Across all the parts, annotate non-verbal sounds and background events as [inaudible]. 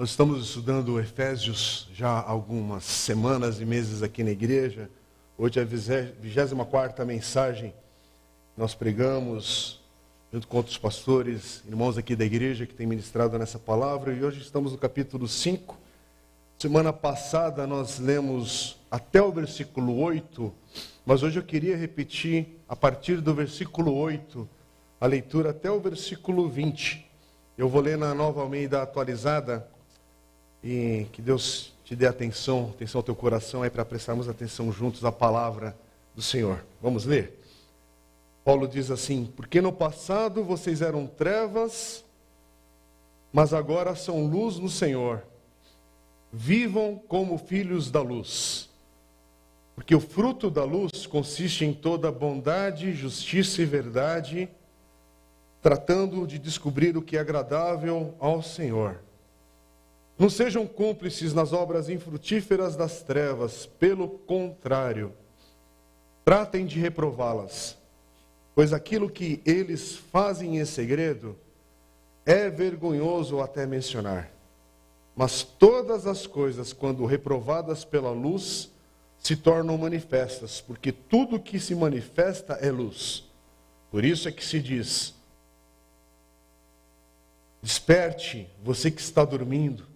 Nós estamos estudando Efésios já há algumas semanas e meses aqui na igreja. Hoje é a 24 mensagem. Nós pregamos junto com outros pastores, irmãos aqui da igreja que têm ministrado nessa palavra. E hoje estamos no capítulo 5. Semana passada nós lemos até o versículo 8, mas hoje eu queria repetir a partir do versículo 8 a leitura até o versículo 20. Eu vou ler na nova Almeida atualizada e que Deus te dê atenção, atenção ao teu coração aí para prestarmos atenção juntos à palavra do Senhor. Vamos ler? Paulo diz assim: Porque no passado vocês eram trevas, mas agora são luz no Senhor. Vivam como filhos da luz. Porque o fruto da luz consiste em toda bondade, justiça e verdade, tratando de descobrir o que é agradável ao Senhor. Não sejam cúmplices nas obras infrutíferas das trevas, pelo contrário, tratem de reprová-las, pois aquilo que eles fazem em segredo é vergonhoso até mencionar. Mas todas as coisas, quando reprovadas pela luz, se tornam manifestas, porque tudo que se manifesta é luz. Por isso é que se diz: Desperte, você que está dormindo,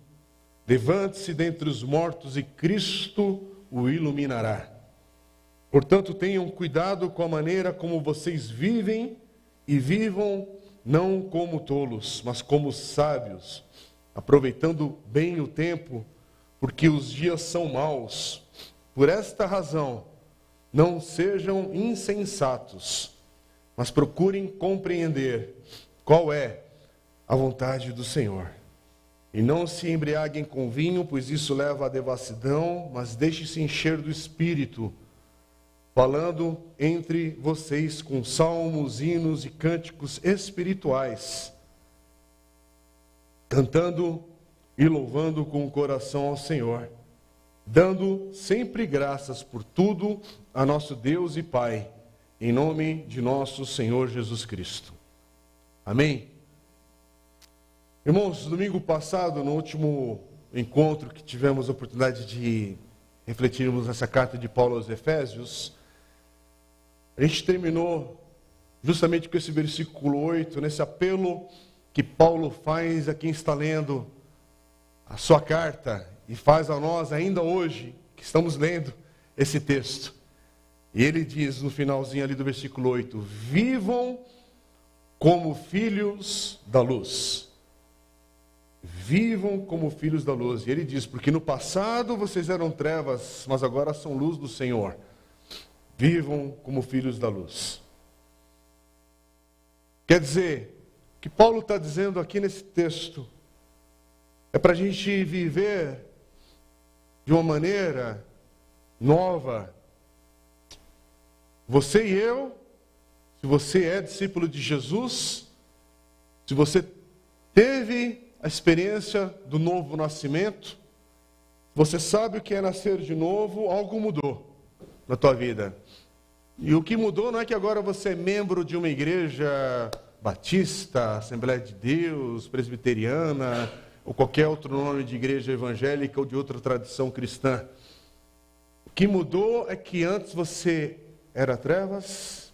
Levante-se dentre os mortos e Cristo o iluminará. Portanto, tenham cuidado com a maneira como vocês vivem e vivam não como tolos, mas como sábios, aproveitando bem o tempo, porque os dias são maus. Por esta razão, não sejam insensatos, mas procurem compreender qual é a vontade do Senhor. E não se embriaguem com vinho, pois isso leva à devassidão, mas deixe-se encher do espírito, falando entre vocês com salmos, hinos e cânticos espirituais, cantando e louvando com o coração ao Senhor, dando sempre graças por tudo a nosso Deus e Pai, em nome de nosso Senhor Jesus Cristo. Amém. Irmãos, domingo passado, no último encontro que tivemos a oportunidade de refletirmos nessa carta de Paulo aos Efésios, a gente terminou justamente com esse versículo 8, nesse apelo que Paulo faz a quem está lendo a sua carta e faz a nós ainda hoje, que estamos lendo esse texto. E ele diz no finalzinho ali do versículo 8: Vivam como filhos da luz vivam como filhos da luz. E ele diz: Porque no passado vocês eram trevas, mas agora são luz do Senhor. Vivam como filhos da luz. Quer dizer, que Paulo está dizendo aqui nesse texto é para a gente viver de uma maneira nova. Você e eu, se você é discípulo de Jesus, se você teve a experiência do novo nascimento, você sabe o que é nascer de novo, algo mudou na tua vida. E o que mudou não é que agora você é membro de uma igreja batista, Assembleia de Deus, presbiteriana, ou qualquer outro nome de igreja evangélica ou de outra tradição cristã. O que mudou é que antes você era trevas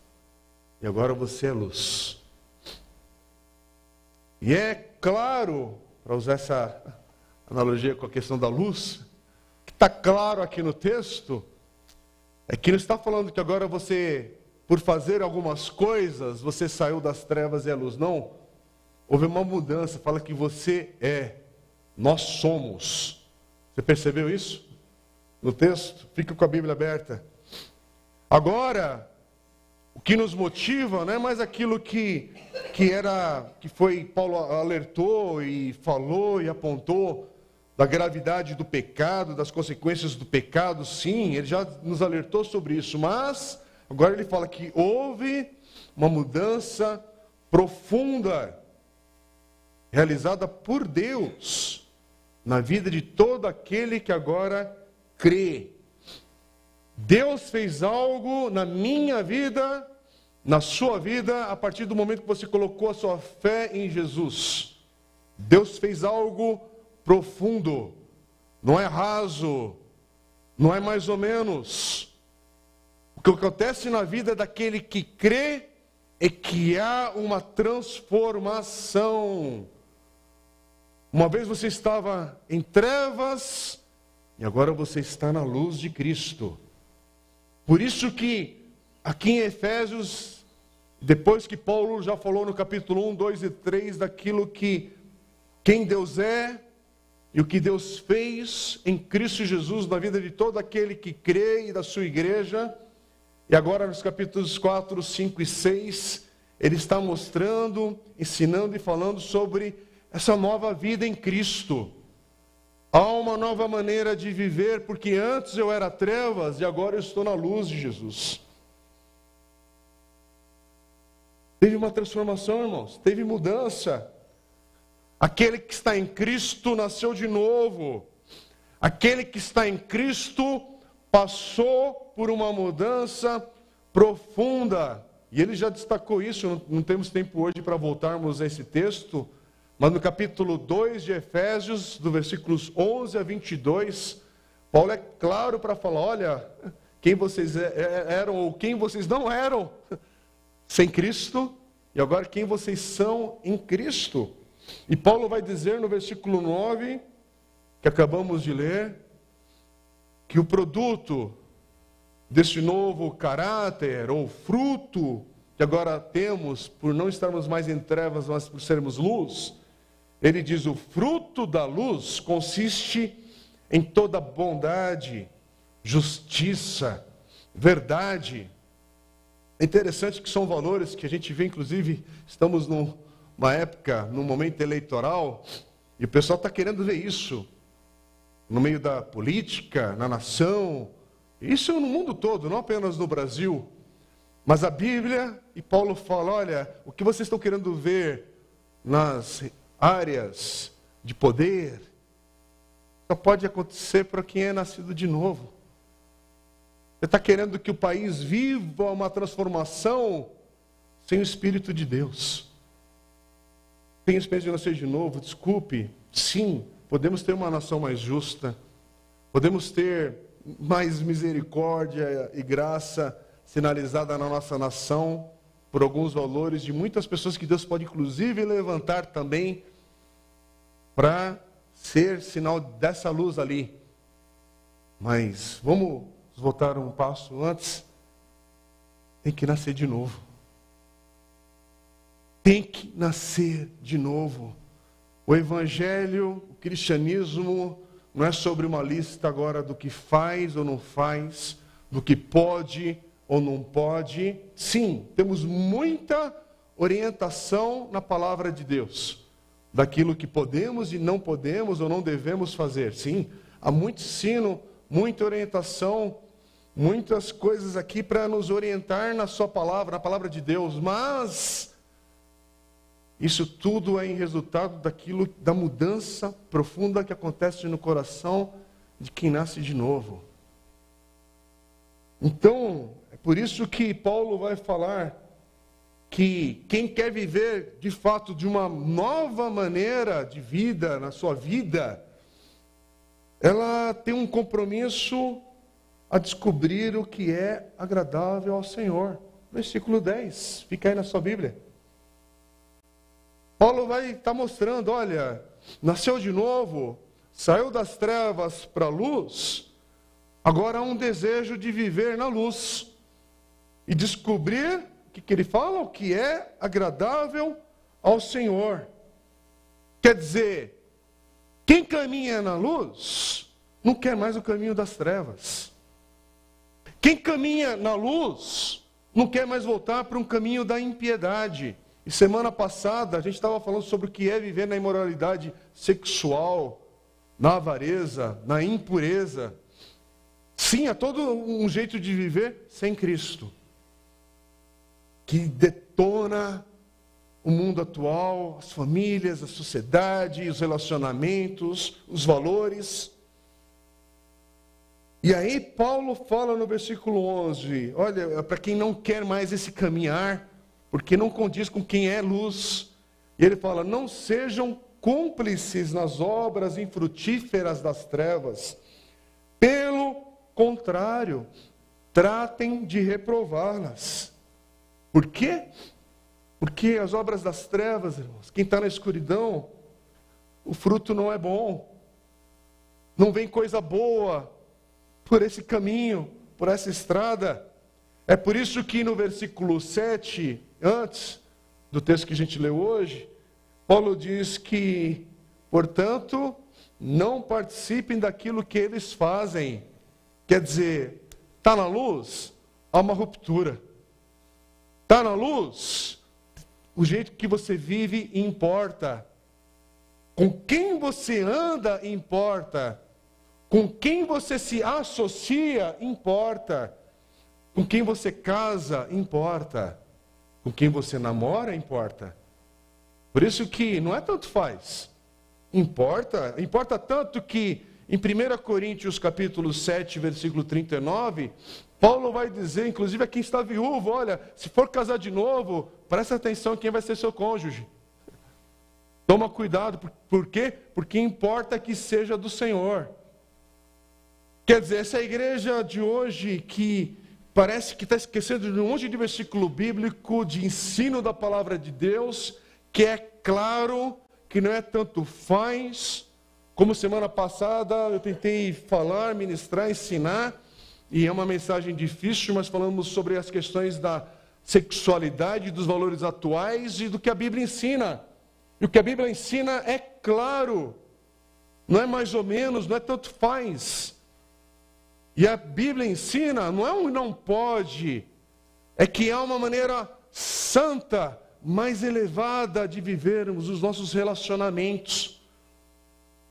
e agora você é luz. E é claro, para usar essa analogia com a questão da luz, que está claro aqui no texto, é que não está falando que agora você, por fazer algumas coisas, você saiu das trevas e a luz. Não. Houve uma mudança, fala que você é, nós somos. Você percebeu isso? No texto? Fica com a Bíblia aberta. Agora, o que nos motiva não é mais aquilo que, que era, que foi, Paulo alertou e falou e apontou da gravidade do pecado, das consequências do pecado, sim, ele já nos alertou sobre isso, mas agora ele fala que houve uma mudança profunda realizada por Deus na vida de todo aquele que agora crê. Deus fez algo na minha vida na sua vida a partir do momento que você colocou a sua fé em Jesus. Deus fez algo profundo, não é raso, não é mais ou menos. O que acontece na vida daquele que crê é que há uma transformação. Uma vez você estava em trevas e agora você está na luz de Cristo. Por isso que aqui em Efésios, depois que Paulo já falou no capítulo 1, 2 e 3 daquilo que quem Deus é e o que Deus fez em Cristo Jesus na vida de todo aquele que crê e da sua igreja, e agora nos capítulos 4, 5 e 6, ele está mostrando, ensinando e falando sobre essa nova vida em Cristo. Há uma nova maneira de viver, porque antes eu era trevas e agora eu estou na luz de Jesus. Teve uma transformação, irmãos, teve mudança. Aquele que está em Cristo nasceu de novo. Aquele que está em Cristo passou por uma mudança profunda. E ele já destacou isso, não temos tempo hoje para voltarmos a esse texto, mas no capítulo 2 de Efésios, do versículos 11 a 22, Paulo é claro para falar: olha, quem vocês é, é, eram ou quem vocês não eram sem Cristo, e agora quem vocês são em Cristo. E Paulo vai dizer no versículo 9, que acabamos de ler, que o produto desse novo caráter ou fruto que agora temos por não estarmos mais em trevas, mas por sermos luz, ele diz: o fruto da luz consiste em toda bondade, justiça, verdade. É interessante que são valores que a gente vê, inclusive, estamos numa época, num momento eleitoral, e o pessoal está querendo ver isso no meio da política, na nação, isso no mundo todo, não apenas no Brasil. Mas a Bíblia, e Paulo fala: olha, o que vocês estão querendo ver nas áreas de poder, só pode acontecer para quem é nascido de novo. Você está querendo que o país viva uma transformação sem o Espírito de Deus. O Espírito de nascer de novo, desculpe, sim, podemos ter uma nação mais justa, podemos ter mais misericórdia e graça sinalizada na nossa nação por alguns valores de muitas pessoas que Deus pode inclusive levantar também para ser sinal dessa luz ali. Mas vamos voltar um passo antes. Tem que nascer de novo. Tem que nascer de novo. O evangelho, o cristianismo não é sobre uma lista agora do que faz ou não faz, do que pode ou não pode. Sim, temos muita orientação na palavra de Deus daquilo que podemos e não podemos ou não devemos fazer. Sim, há muito ensino, muita orientação, muitas coisas aqui para nos orientar na Sua palavra, na palavra de Deus, mas isso tudo é em resultado daquilo, da mudança profunda que acontece no coração de quem nasce de novo. Então, é por isso que Paulo vai falar que quem quer viver de fato de uma nova maneira de vida na sua vida, ela tem um compromisso a descobrir o que é agradável ao Senhor. Versículo 10, fica aí na sua Bíblia. Paulo vai estar tá mostrando: olha, nasceu de novo, saiu das trevas para a luz, agora há um desejo de viver na luz e descobrir o que, que ele fala? O que é agradável ao Senhor. Quer dizer, quem caminha na luz não quer mais o caminho das trevas. Quem caminha na luz não quer mais voltar para um caminho da impiedade. E semana passada a gente estava falando sobre o que é viver na imoralidade sexual, na avareza, na impureza. Sim, há todo um jeito de viver sem Cristo que detona o mundo atual, as famílias, a sociedade, os relacionamentos, os valores. E aí Paulo fala no versículo 11, olha, para quem não quer mais esse caminhar, porque não condiz com quem é luz. E ele fala: "Não sejam cúmplices nas obras infrutíferas das trevas. Pelo contrário, tratem de reprová-las. Por quê? Porque as obras das trevas, irmãos, quem está na escuridão, o fruto não é bom. Não vem coisa boa por esse caminho, por essa estrada. É por isso que no versículo 7, antes do texto que a gente leu hoje, Paulo diz que, portanto, não participem daquilo que eles fazem. Quer dizer, está na luz, há uma ruptura. Está na luz, o jeito que você vive importa. Com quem você anda importa. Com quem você se associa importa. Com quem você casa importa. Com quem você namora importa. Por isso que não é tanto faz. Importa, importa tanto que em 1 Coríntios capítulo 7, versículo 39, Paulo vai dizer, inclusive a quem está viúvo, olha, se for casar de novo, presta atenção quem vai ser seu cônjuge. Toma cuidado, por quê? Porque importa que seja do Senhor. Quer dizer, essa igreja de hoje que parece que está esquecendo de um monte de versículo bíblico, de ensino da palavra de Deus, que é claro, que não é tanto faz, como semana passada eu tentei falar, ministrar, ensinar, e é uma mensagem difícil, mas falamos sobre as questões da sexualidade, dos valores atuais e do que a Bíblia ensina. E o que a Bíblia ensina é claro, não é mais ou menos, não é tanto faz. E a Bíblia ensina, não é um não pode, é que há uma maneira santa, mais elevada de vivermos os nossos relacionamentos,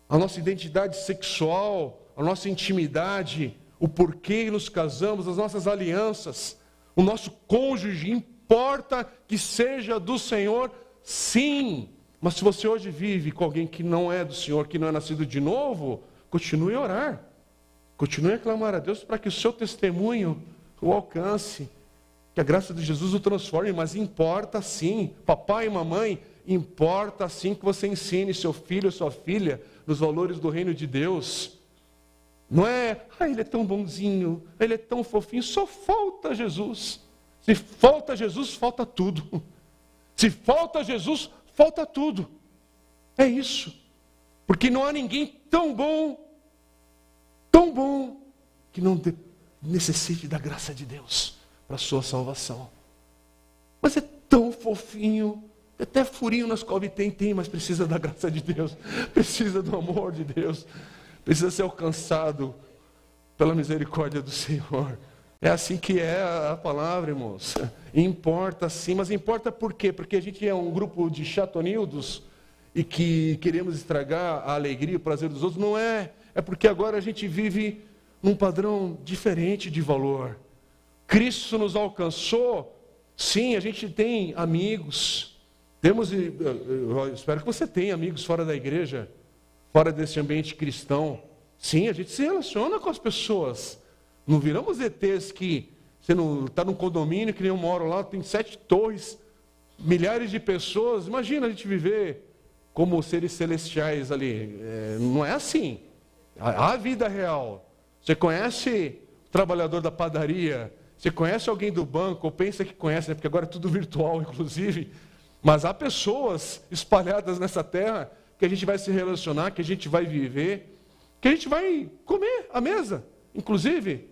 a nossa identidade sexual, a nossa intimidade, o porquê nos casamos, as nossas alianças, o nosso cônjuge, importa que seja do Senhor, sim. Mas se você hoje vive com alguém que não é do Senhor, que não é nascido de novo, continue a orar. Continue a clamar a Deus para que o seu testemunho o alcance. Que a graça de Jesus o transforme, mas importa sim, papai e mamãe, importa sim que você ensine seu filho ou sua filha nos valores do reino de Deus. Não é, ah, ele é tão bonzinho, ele é tão fofinho, só falta Jesus. Se falta Jesus, falta tudo. Se falta Jesus, falta tudo. É isso. Porque não há ninguém tão bom, tão bom, que não necessite da graça de Deus para sua salvação. Mas é tão fofinho, até furinho nas cobras tem, tem, mas precisa da graça de Deus, [laughs] precisa do amor de Deus, precisa ser alcançado pela misericórdia do Senhor. É assim que é a palavra, irmãos. [laughs] Importa sim, mas importa por quê? Porque a gente é um grupo de chatonildos e que queremos estragar a alegria e o prazer dos outros. Não é. É porque agora a gente vive num padrão diferente de valor. Cristo nos alcançou. Sim, a gente tem amigos. Temos, eu espero que você tenha amigos fora da igreja, fora desse ambiente cristão. Sim, a gente se relaciona com as pessoas. Não viramos ETs que você não está num condomínio que nem eu moro lá, tem sete torres, milhares de pessoas. Imagina a gente viver como seres celestiais ali. É, não é assim. Há a vida real. Você conhece o trabalhador da padaria, você conhece alguém do banco, ou pensa que conhece, né? porque agora é tudo virtual, [laughs] inclusive. Mas há pessoas espalhadas nessa terra que a gente vai se relacionar, que a gente vai viver, que a gente vai comer à mesa, inclusive.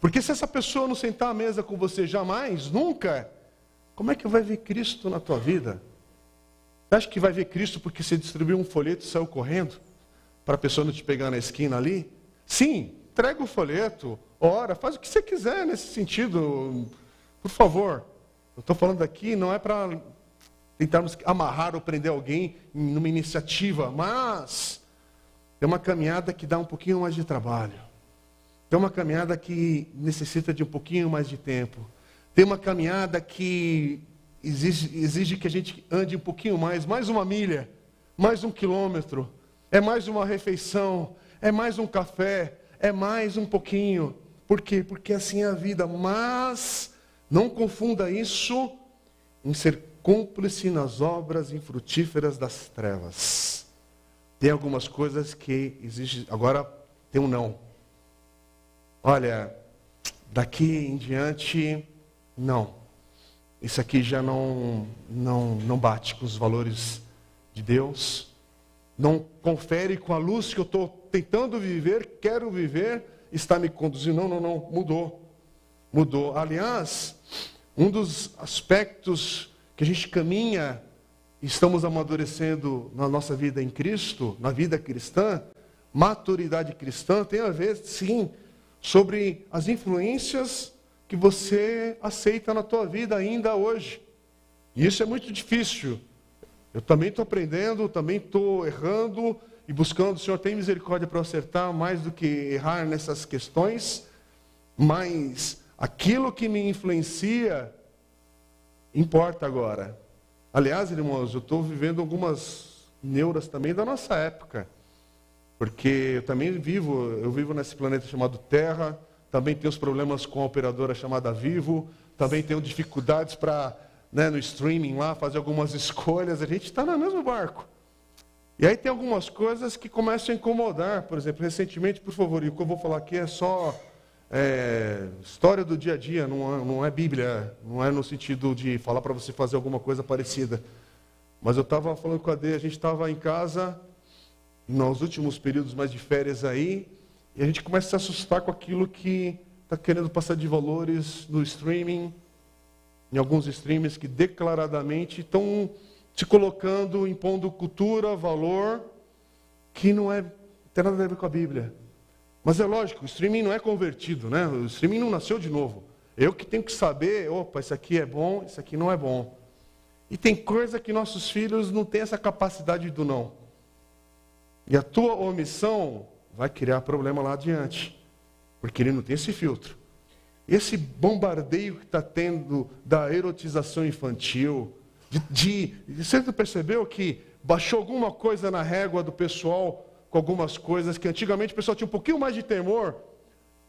Porque se essa pessoa não sentar à mesa com você jamais, nunca, como é que vai ver Cristo na tua vida? Você acha que vai ver Cristo porque você distribuiu um folheto e saiu correndo? Para a pessoa não te pegar na esquina ali? Sim, entrega o folheto, ora, faz o que você quiser nesse sentido. Por favor. Eu estou falando aqui, não é para tentarmos amarrar ou prender alguém numa iniciativa, mas é uma caminhada que dá um pouquinho mais de trabalho. Tem uma caminhada que necessita de um pouquinho mais de tempo. Tem uma caminhada que exige, exige que a gente ande um pouquinho mais, mais uma milha, mais um quilômetro. É mais uma refeição, é mais um café, é mais um pouquinho. Por quê? Porque assim é a vida. Mas não confunda isso em ser cúmplice nas obras infrutíferas das trevas. Tem algumas coisas que existe. Agora tem um não. Olha, daqui em diante, não. Isso aqui já não, não, não bate com os valores de Deus. Não confere com a luz que eu estou tentando viver, quero viver, está me conduzindo. Não, não, não, mudou. Mudou. Aliás, um dos aspectos que a gente caminha, estamos amadurecendo na nossa vida em Cristo, na vida cristã, maturidade cristã, tem a ver, sim, sobre as influências que você aceita na tua vida ainda hoje. E isso é muito difícil. Eu também estou aprendendo, também estou errando e buscando, o Senhor tem misericórdia para acertar mais do que errar nessas questões, mas aquilo que me influencia importa agora. Aliás, irmãos, eu estou vivendo algumas neuras também da nossa época. Porque eu também vivo, eu vivo nesse planeta chamado Terra, também tenho os problemas com a operadora chamada Vivo, também tenho dificuldades para, né, no streaming lá, fazer algumas escolhas, a gente está no mesmo barco. E aí tem algumas coisas que começam a incomodar, por exemplo, recentemente, por favor, e o que eu vou falar aqui é só é, história do dia a dia, não é, não é Bíblia, não é no sentido de falar para você fazer alguma coisa parecida. Mas eu estava falando com a Dê, a gente estava em casa, nos últimos períodos mais de férias aí, e a gente começa a se assustar com aquilo que está querendo passar de valores no streaming, em alguns streamers que declaradamente estão se colocando, impondo cultura, valor, que não é, tem nada a ver com a Bíblia. Mas é lógico, o streaming não é convertido, né? O streaming não nasceu de novo. Eu que tenho que saber, opa, isso aqui é bom, isso aqui não é bom. E tem coisa que nossos filhos não têm essa capacidade do não. E a tua omissão vai criar problema lá adiante, porque ele não tem esse filtro. Esse bombardeio que está tendo da erotização infantil, de, de, você percebeu que baixou alguma coisa na régua do pessoal com algumas coisas que antigamente o pessoal tinha um pouquinho mais de temor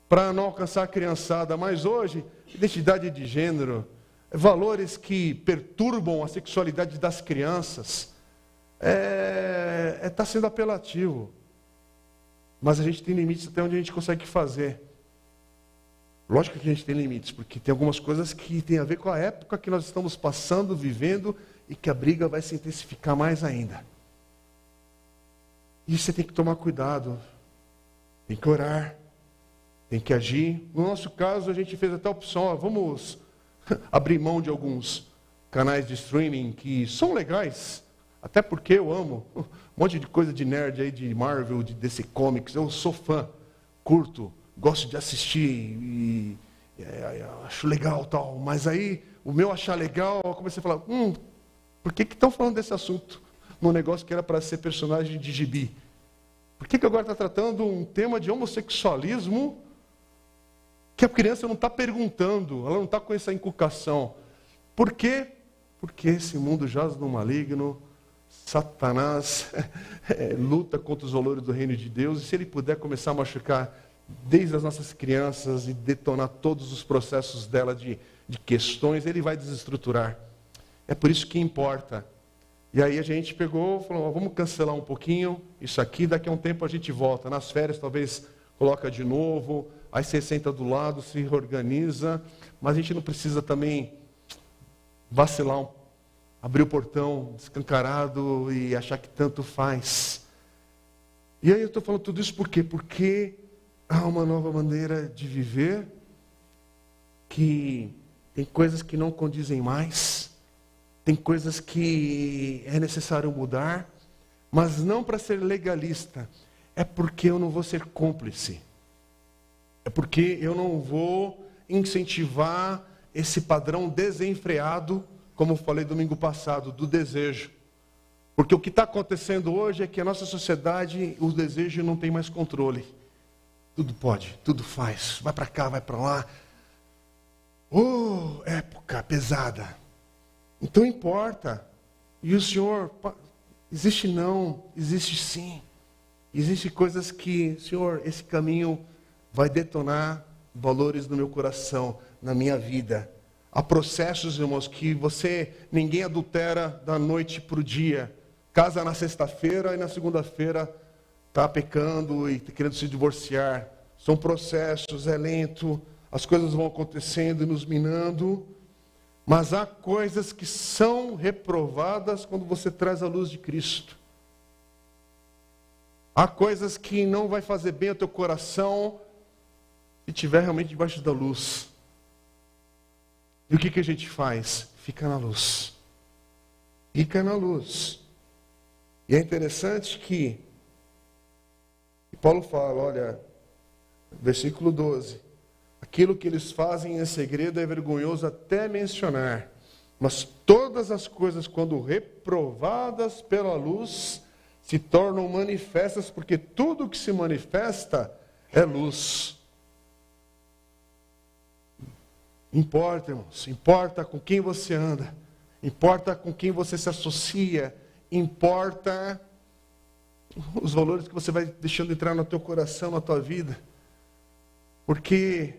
para não alcançar a criançada, mas hoje, identidade de gênero, valores que perturbam a sexualidade das crianças, está é, é, tá sendo apelativo. Mas a gente tem limites até onde a gente consegue fazer. Lógico que a gente tem limites, porque tem algumas coisas que tem a ver com a época que nós estamos passando, vivendo, e que a briga vai se intensificar mais ainda. E você tem que tomar cuidado, tem que orar, tem que agir. No nosso caso, a gente fez até a opção, ó, vamos [laughs] abrir mão de alguns canais de streaming que são legais, até porque eu amo [laughs] um monte de coisa de nerd aí, de Marvel, de DC Comics, eu sou fã, curto, gosto de assistir e é, é acho legal tal, mas aí o meu achar legal, eu comecei a falar, hum, por que estão falando desse assunto? num negócio que era para ser personagem de gibi. Por que, que agora está tratando um tema de homossexualismo que a criança não está perguntando, ela não está com essa inculcação? Por quê? Porque esse mundo jaz no maligno, Satanás [laughs] é, luta contra os valores do reino de Deus, e se ele puder começar a machucar desde as nossas crianças e detonar todos os processos dela de, de questões, ele vai desestruturar. É por isso que importa e aí a gente pegou, falou, vamos cancelar um pouquinho isso aqui, daqui a um tempo a gente volta. Nas férias talvez coloca de novo, aí você senta do lado, se organiza, mas a gente não precisa também vacilar, abrir o portão escancarado e achar que tanto faz. E aí eu estou falando tudo isso por quê? Porque há uma nova maneira de viver que tem coisas que não condizem mais tem coisas que é necessário mudar, mas não para ser legalista, é porque eu não vou ser cúmplice. É porque eu não vou incentivar esse padrão desenfreado, como falei domingo passado, do desejo. Porque o que está acontecendo hoje é que a nossa sociedade, o desejo não tem mais controle. Tudo pode, tudo faz. Vai para cá, vai para lá. Oh, época pesada. Então importa. E o Senhor, existe não, existe sim. Existem coisas que, Senhor, esse caminho vai detonar valores no meu coração, na minha vida. Há processos, irmãos, que você, ninguém adultera da noite para o dia. Casa na sexta-feira e na segunda-feira está pecando e querendo se divorciar. São processos, é lento, as coisas vão acontecendo e nos minando. Mas há coisas que são reprovadas quando você traz a luz de Cristo. Há coisas que não vai fazer bem ao teu coração se estiver realmente debaixo da luz. E o que, que a gente faz? Fica na luz. Fica na luz. E é interessante que Paulo fala, olha, versículo 12: aquilo que eles fazem em segredo é vergonhoso até mencionar, mas todas as coisas, quando reprovadas pela luz, se tornam manifestas, porque tudo que se manifesta é luz. Importa, irmãos, importa com quem você anda, importa com quem você se associa, importa os valores que você vai deixando entrar no teu coração, na tua vida. Porque,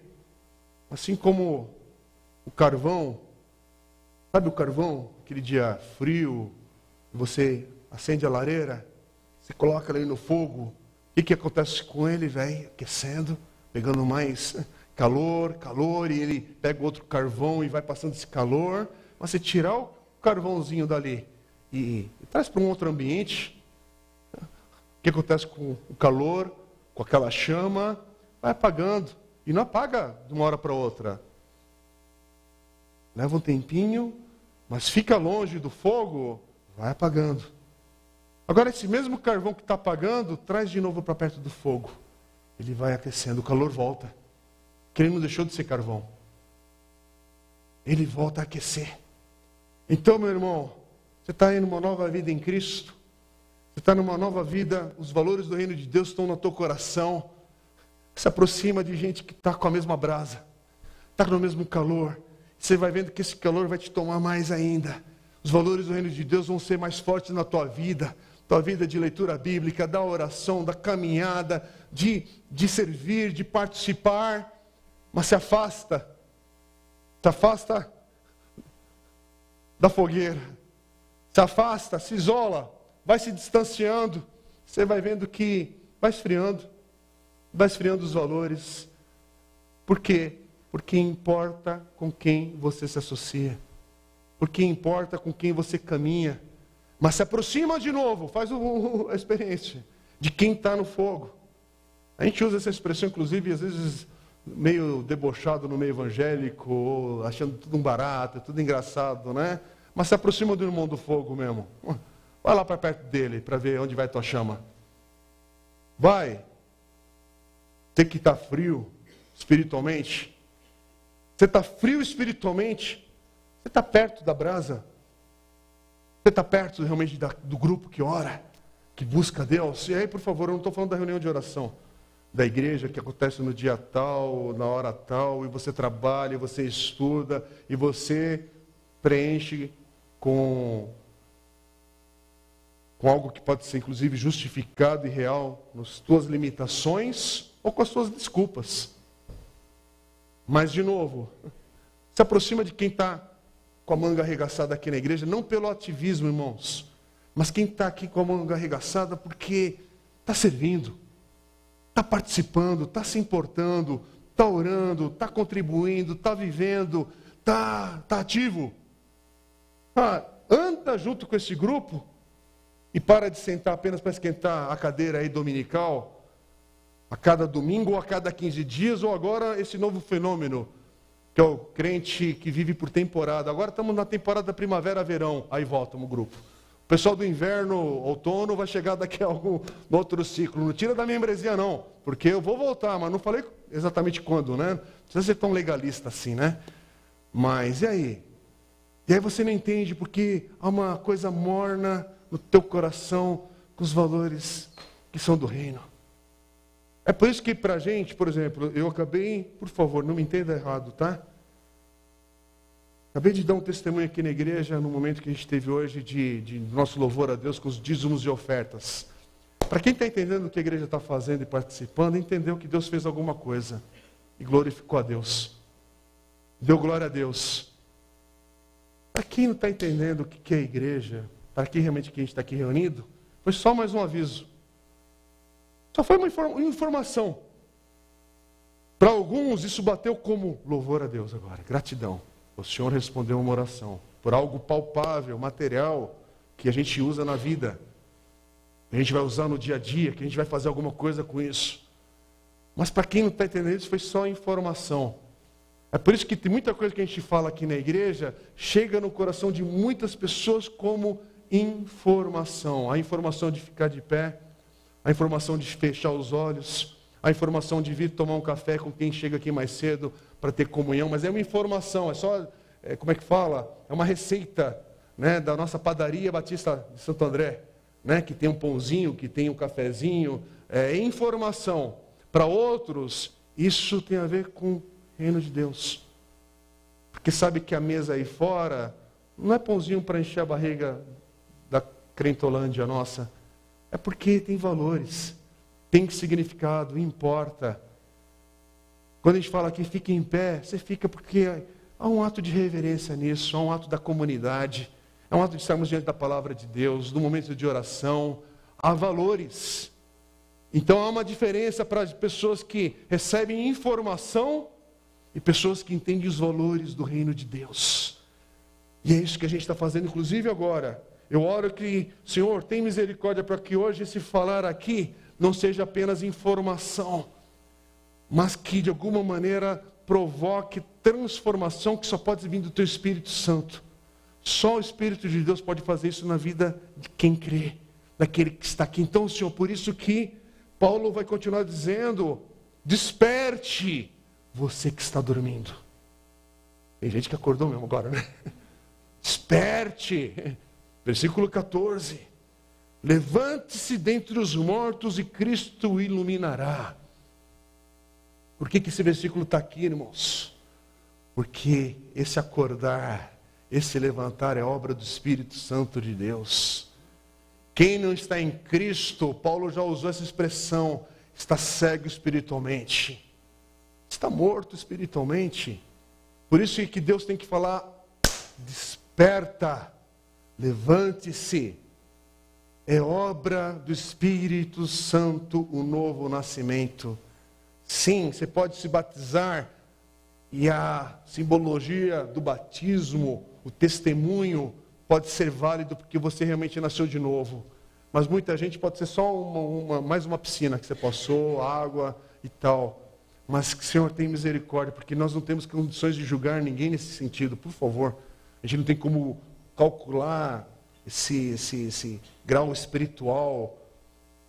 assim como o carvão, sabe o carvão, aquele dia frio, você acende a lareira, você coloca ele no fogo, o que, que acontece com ele, vai aquecendo, pegando mais calor, calor, e ele pega outro carvão e vai passando esse calor, mas você tirar o carvãozinho dali e, e traz para um outro ambiente, que acontece com o calor, com aquela chama? Vai apagando. E não apaga de uma hora para outra. Leva um tempinho, mas fica longe do fogo, vai apagando. Agora, esse mesmo carvão que está apagando, traz de novo para perto do fogo. Ele vai aquecendo, o calor volta. Que ele não deixou de ser carvão. Ele volta a aquecer. Então, meu irmão, você está aí numa nova vida em Cristo. Você está numa nova vida, os valores do reino de Deus estão no teu coração. Se aproxima de gente que está com a mesma brasa, está no mesmo calor. Você vai vendo que esse calor vai te tomar mais ainda. Os valores do reino de Deus vão ser mais fortes na tua vida. Tua vida de leitura bíblica, da oração, da caminhada, de, de servir, de participar. Mas se afasta. Se afasta da fogueira. Se afasta, se isola vai se distanciando, você vai vendo que vai esfriando, vai esfriando os valores. Por quê? Porque importa com quem você se associa, porque importa com quem você caminha. Mas se aproxima de novo, faz o, a experiência de quem está no fogo. A gente usa essa expressão, inclusive, às vezes meio debochado no meio evangélico, achando tudo um barato, tudo engraçado, né? Mas se aproxima do irmão do fogo mesmo. Vai lá para perto dele para ver onde vai tua chama. Vai. Você que está frio espiritualmente. Você está frio espiritualmente. Você está perto da brasa. Você está perto realmente da, do grupo que ora, que busca Deus. E aí, por favor, eu não estou falando da reunião de oração da igreja que acontece no dia tal, na hora tal, e você trabalha, e você estuda, e você preenche com com algo que pode ser inclusive justificado e real nas tuas limitações ou com as tuas desculpas. Mas, de novo, se aproxima de quem está com a manga arregaçada aqui na igreja, não pelo ativismo, irmãos, mas quem está aqui com a manga arregaçada porque está servindo, está participando, está se importando, está orando, está contribuindo, está vivendo, está tá ativo. Ah, anda junto com esse grupo e para de sentar apenas para esquentar a cadeira aí dominical, a cada domingo ou a cada 15 dias, ou agora esse novo fenômeno, que é o crente que vive por temporada. Agora estamos na temporada primavera-verão, aí volta o grupo. O pessoal do inverno, outono, vai chegar daqui a algum outro ciclo. Não tira da membresia, não, porque eu vou voltar, mas não falei exatamente quando, né? Não precisa ser tão legalista assim, né? Mas e aí? E aí você não entende porque há uma coisa morna no teu coração com os valores que são do reino. É por isso que para a gente, por exemplo, eu acabei, por favor, não me entenda errado, tá? Acabei de dar um testemunho aqui na igreja no momento que a gente teve hoje de, de nosso louvor a Deus com os dízimos e ofertas. Para quem está entendendo o que a igreja está fazendo e participando, entendeu que Deus fez alguma coisa e glorificou a Deus. Deu glória a Deus. para quem não está entendendo o que é igreja, para quem realmente que a gente está aqui reunido, foi só mais um aviso. Só foi uma informação. Para alguns, isso bateu como louvor a Deus agora, gratidão. O Senhor respondeu uma oração por algo palpável, material, que a gente usa na vida. A gente vai usar no dia a dia, que a gente vai fazer alguma coisa com isso. Mas para quem não está entendendo isso, foi só informação. É por isso que tem muita coisa que a gente fala aqui na igreja, chega no coração de muitas pessoas como informação. A informação de ficar de pé, a informação de fechar os olhos, a informação de vir tomar um café com quem chega aqui mais cedo para ter comunhão, mas é uma informação, é só, é, como é que fala? É uma receita né, da nossa padaria Batista de Santo André, né, que tem um pãozinho, que tem um cafezinho, é informação. Para outros, isso tem a ver com o reino de Deus. Porque sabe que a mesa aí fora não é pãozinho para encher a barriga crentolândia nossa, é porque tem valores tem significado, importa. Quando a gente fala aqui, fique em pé, você fica porque há um ato de reverência nisso, há um ato da comunidade, é um ato de estarmos diante da palavra de Deus, no momento de oração, há valores. Então há uma diferença para as pessoas que recebem informação e pessoas que entendem os valores do reino de Deus. E é isso que a gente está fazendo, inclusive agora. Eu oro que, Senhor, tem misericórdia para que hoje esse falar aqui não seja apenas informação, mas que de alguma maneira provoque transformação que só pode vir do teu Espírito Santo. Só o Espírito de Deus pode fazer isso na vida de quem crê, daquele que está aqui. Então, Senhor, por isso que Paulo vai continuar dizendo: desperte, você que está dormindo. Tem gente que acordou mesmo agora, né? [laughs] Desperte. Versículo 14. Levante-se dentre os mortos e Cristo o iluminará. Por que, que esse versículo está aqui, irmãos? Porque esse acordar, esse levantar é obra do Espírito Santo de Deus. Quem não está em Cristo, Paulo já usou essa expressão, está cego espiritualmente, está morto espiritualmente. Por isso é que Deus tem que falar: desperta, levante-se é obra do Espírito Santo o novo nascimento. Sim, você pode se batizar e a simbologia do batismo, o testemunho, pode ser válido porque você realmente nasceu de novo. Mas muita gente pode ser só uma, uma, mais uma piscina que você passou, água e tal. Mas que o Senhor tem misericórdia, porque nós não temos condições de julgar ninguém nesse sentido, por favor. A gente não tem como calcular esse, esse, esse grau espiritual.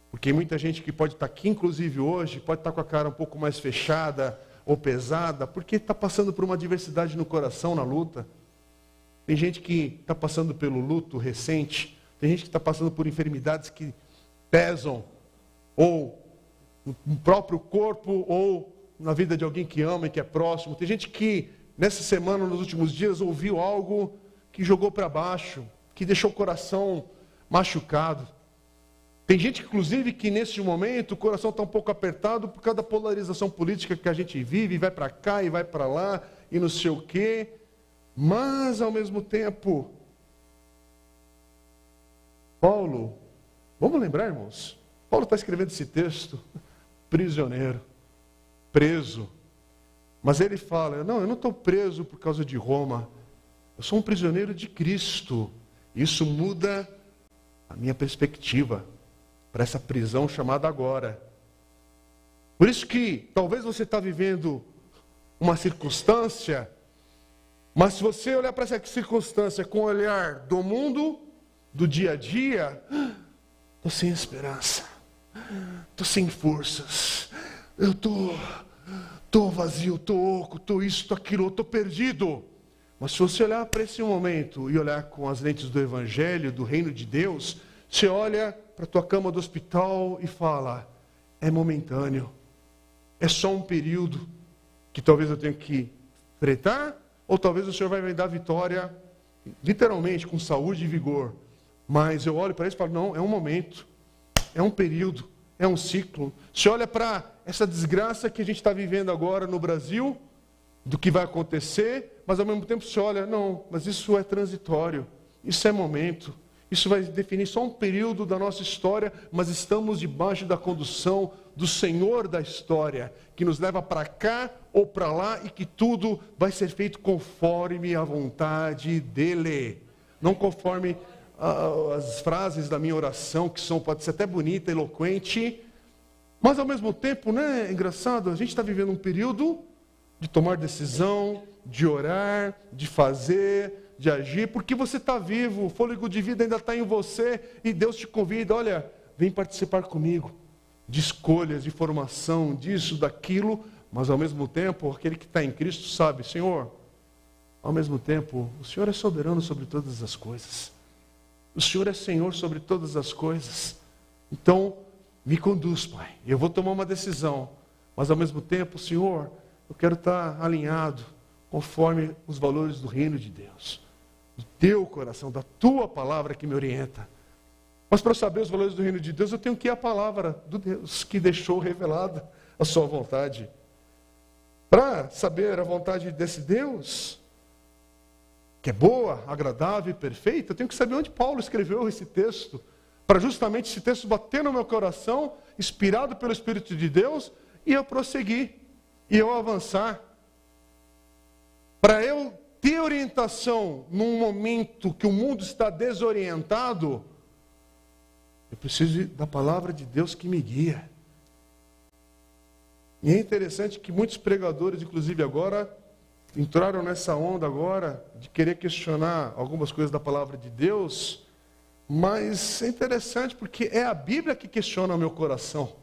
Porque muita gente que pode estar aqui, inclusive hoje, pode estar com a cara um pouco mais fechada ou pesada, porque está passando por uma diversidade no coração, na luta. Tem gente que está passando pelo luto recente, tem gente que está passando por enfermidades que pesam, ou no próprio corpo, ou na vida de alguém que ama e que é próximo. Tem gente que, nessa semana, nos últimos dias, ouviu algo que jogou para baixo, que deixou o coração machucado. Tem gente, inclusive, que nesse momento o coração está um pouco apertado por causa da polarização política que a gente vive, e vai para cá e vai para lá, e não sei o quê. Mas, ao mesmo tempo, Paulo, vamos lembrar, irmãos, Paulo está escrevendo esse texto, [laughs] prisioneiro, preso. Mas ele fala: não, eu não estou preso por causa de Roma, eu sou um prisioneiro de Cristo. Isso muda a minha perspectiva para essa prisão chamada agora. Por isso que talvez você está vivendo uma circunstância, mas se você olhar para essa circunstância com o olhar do mundo, do dia a dia, estou sem esperança, estou sem forças, eu estou tô, tô vazio, estou oco, estou isso, estou aquilo, estou perdido. Mas se você olhar para esse momento e olhar com as lentes do Evangelho, do reino de Deus, você olha para a tua cama do hospital e fala: é momentâneo, é só um período que talvez eu tenha que fretar, ou talvez o Senhor vai me dar vitória, literalmente, com saúde e vigor. Mas eu olho para isso e falo: não, é um momento, é um período, é um ciclo. Você olha para essa desgraça que a gente está vivendo agora no Brasil, do que vai acontecer, mas ao mesmo tempo você olha, não, mas isso é transitório, isso é momento, isso vai definir só um período da nossa história, mas estamos debaixo da condução do Senhor da história, que nos leva para cá ou para lá e que tudo vai ser feito conforme a vontade dele, não conforme as frases da minha oração, que são, pode ser até bonita, eloquente, mas ao mesmo tempo, né, é engraçado, a gente está vivendo um período de tomar decisão, de orar, de fazer, de agir, porque você está vivo, o fôlego de vida ainda está em você e Deus te convida: olha, vem participar comigo de escolhas, de formação, disso, daquilo, mas ao mesmo tempo, aquele que está em Cristo sabe, Senhor, ao mesmo tempo, o Senhor é soberano sobre todas as coisas, o Senhor é Senhor sobre todas as coisas, então me conduz, Pai, eu vou tomar uma decisão, mas ao mesmo tempo, Senhor, eu quero estar alinhado conforme os valores do reino de Deus do teu coração, da tua palavra que me orienta. Mas para saber os valores do reino de Deus, eu tenho que ir à palavra do Deus que deixou revelada a sua vontade. Para saber a vontade desse Deus, que é boa, agradável e perfeita, eu tenho que saber onde Paulo escreveu esse texto, para justamente esse texto bater no meu coração, inspirado pelo Espírito de Deus, e eu prosseguir, e eu avançar. Para eu ter orientação num momento que o mundo está desorientado, eu preciso da palavra de Deus que me guia. E é interessante que muitos pregadores, inclusive agora, entraram nessa onda agora de querer questionar algumas coisas da palavra de Deus, mas é interessante porque é a Bíblia que questiona o meu coração.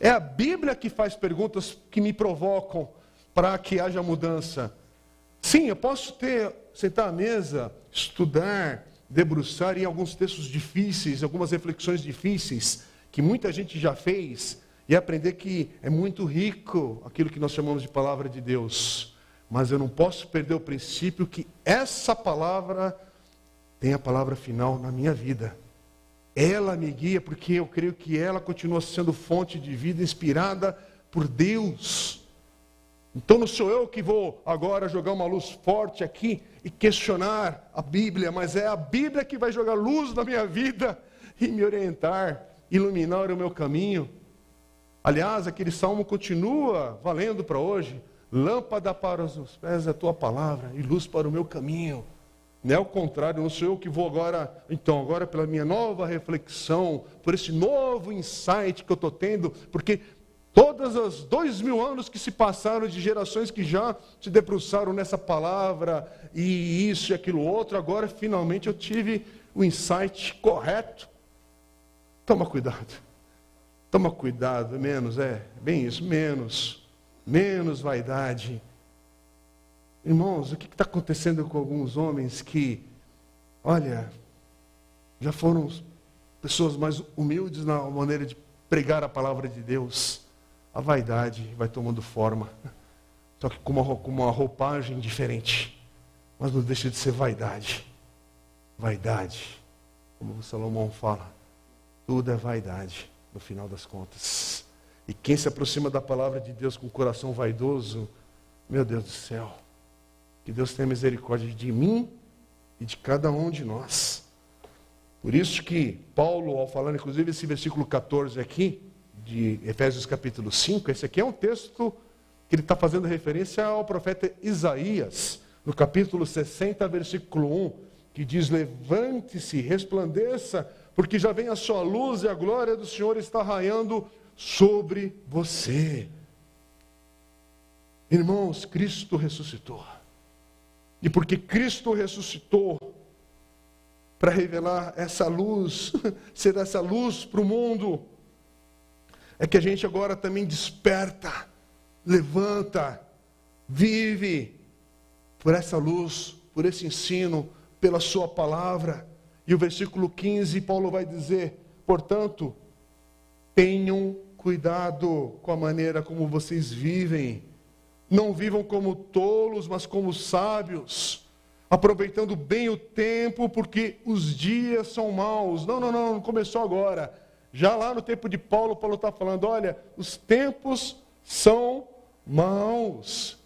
É a Bíblia que faz perguntas que me provocam para que haja mudança. Sim, eu posso ter, sentar à mesa, estudar, debruçar em alguns textos difíceis, algumas reflexões difíceis, que muita gente já fez, e aprender que é muito rico aquilo que nós chamamos de palavra de Deus. Mas eu não posso perder o princípio que essa palavra tem a palavra final na minha vida. Ela me guia porque eu creio que ela continua sendo fonte de vida inspirada por Deus. Então não sou eu que vou agora jogar uma luz forte aqui e questionar a Bíblia, mas é a Bíblia que vai jogar luz na minha vida e me orientar, iluminar o meu caminho. Aliás, aquele salmo continua valendo para hoje. Lâmpada para os pés é a tua palavra e luz para o meu caminho. Não é o contrário, não sou eu que vou agora, então, agora pela minha nova reflexão, por esse novo insight que eu estou tendo, porque Todos os dois mil anos que se passaram de gerações que já se debruçaram nessa palavra e isso e aquilo outro, agora finalmente eu tive o insight correto. Toma cuidado. Toma cuidado, menos, é, bem isso, menos, menos vaidade. Irmãos, o que está acontecendo com alguns homens que, olha, já foram pessoas mais humildes na maneira de pregar a palavra de Deus a vaidade vai tomando forma, só que com uma, roupagem diferente. Mas não deixa de ser vaidade. Vaidade. Como Salomão fala, tudo é vaidade, no final das contas. E quem se aproxima da palavra de Deus com o coração vaidoso, meu Deus do céu, que Deus tenha misericórdia de mim e de cada um de nós. Por isso que Paulo, ao falar, inclusive, esse versículo 14 aqui, de Efésios capítulo 5, esse aqui é um texto que ele está fazendo referência ao profeta Isaías, no capítulo 60, versículo 1, que diz: Levante-se, resplandeça, porque já vem a sua luz e a glória do Senhor está raiando sobre você. Irmãos, Cristo ressuscitou. E porque Cristo ressuscitou, para revelar essa luz, [laughs] ser essa luz para o mundo, é que a gente agora também desperta, levanta, vive por essa luz, por esse ensino, pela Sua palavra. E o versículo 15, Paulo vai dizer: portanto, tenham cuidado com a maneira como vocês vivem. Não vivam como tolos, mas como sábios, aproveitando bem o tempo, porque os dias são maus. Não, não, não, não começou agora já lá no tempo de Paulo, Paulo está falando: olha, os tempos são maus.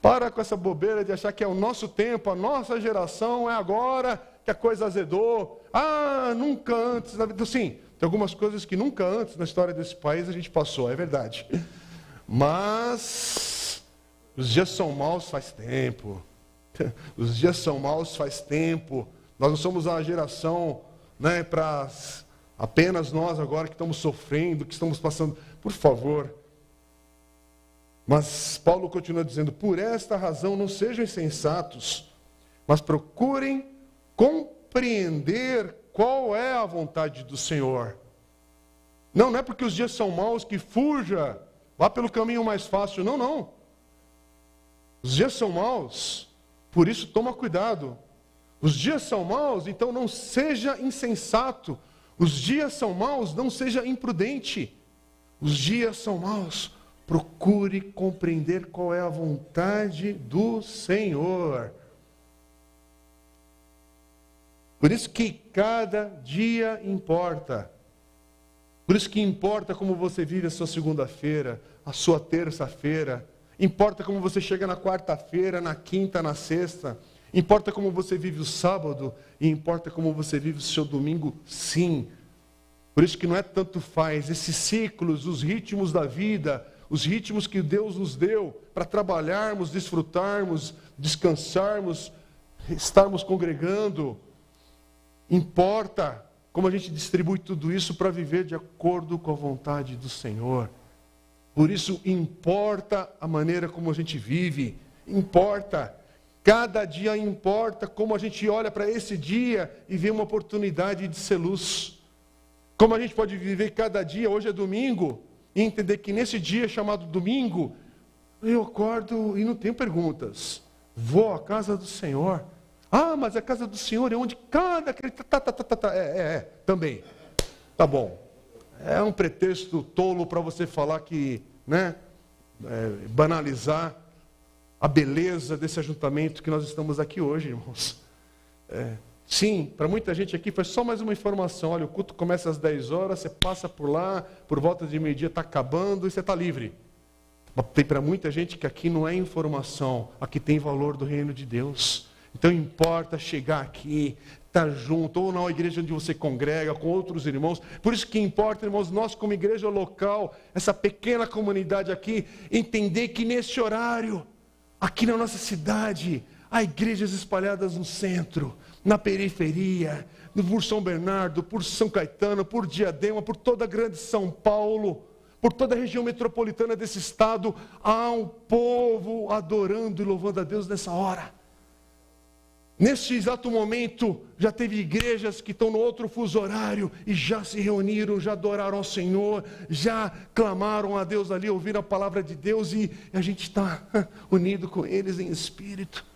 Para com essa bobeira de achar que é o nosso tempo, a nossa geração, é agora que a coisa azedou. Ah, nunca antes na vida. Sim, tem algumas coisas que nunca antes na história desse país a gente passou, é verdade. Mas os dias são maus faz tempo. [laughs] Os dias são maus faz tempo. Nós não somos a geração né, para apenas nós agora que estamos sofrendo, que estamos passando. Por favor, mas Paulo continua dizendo: por esta razão não sejam insensatos, mas procurem compreender qual é a vontade do Senhor. Não, não é porque os dias são maus que fuja, vá pelo caminho mais fácil. Não, não. Os dias são maus, por isso toma cuidado. Os dias são maus, então não seja insensato. Os dias são maus, não seja imprudente. Os dias são maus, procure compreender qual é a vontade do Senhor. Por isso que cada dia importa. Por isso que importa como você vive a sua segunda-feira, a sua terça-feira. Importa como você chega na quarta-feira, na quinta, na sexta. Importa como você vive o sábado e importa como você vive o seu domingo, sim. Por isso que não é tanto faz, esses ciclos, os ritmos da vida, os ritmos que Deus nos deu para trabalharmos, desfrutarmos, descansarmos, estarmos congregando. Importa como a gente distribui tudo isso para viver de acordo com a vontade do Senhor. Por isso, importa a maneira como a gente vive, importa. Cada dia importa como a gente olha para esse dia e vê uma oportunidade de ser luz. Como a gente pode viver cada dia, hoje é domingo, e entender que nesse dia chamado domingo, eu acordo e não tenho perguntas. Vou à casa do Senhor. Ah, mas a casa do Senhor é onde cada. Tá, tá, tá, tá, tá. É, é, é, também. Tá bom. É um pretexto tolo para você falar que, né, é, banalizar a beleza desse ajuntamento que nós estamos aqui hoje, irmãos. É, Sim, para muita gente aqui foi só mais uma informação. Olha, o culto começa às 10 horas, você passa por lá, por volta de meio-dia está acabando e você está livre. Tem para muita gente que aqui não é informação, aqui tem valor do reino de Deus. Então importa chegar aqui, estar junto, ou na igreja onde você congrega, com outros irmãos. Por isso que importa, irmãos, nós como igreja local, essa pequena comunidade aqui, entender que nesse horário, aqui na nossa cidade, há igrejas espalhadas no centro na periferia, por São Bernardo, por São Caetano, por Diadema, por toda a grande São Paulo, por toda a região metropolitana desse estado, há um povo adorando e louvando a Deus nessa hora. Nesse exato momento, já teve igrejas que estão no outro fuso horário e já se reuniram, já adoraram ao Senhor, já clamaram a Deus ali, ouviram a palavra de Deus e a gente está [laughs] unido com eles em espírito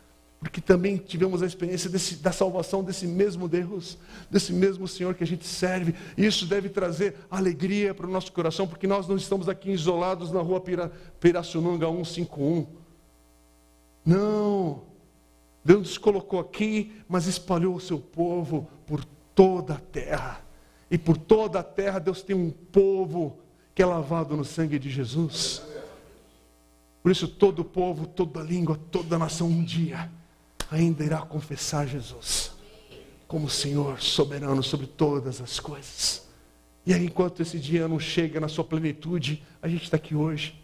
porque também tivemos a experiência desse, da salvação desse mesmo Deus, desse mesmo Senhor que a gente serve. Isso deve trazer alegria para o nosso coração, porque nós não estamos aqui isolados na rua Pira, Pirassununga 151. Não. Deus colocou aqui, mas espalhou o seu povo por toda a terra. E por toda a terra Deus tem um povo que é lavado no sangue de Jesus. Por isso todo povo, toda língua, toda nação um dia ainda irá confessar Jesus como Senhor soberano sobre todas as coisas. E aí, enquanto esse dia não chega na sua plenitude, a gente está aqui hoje.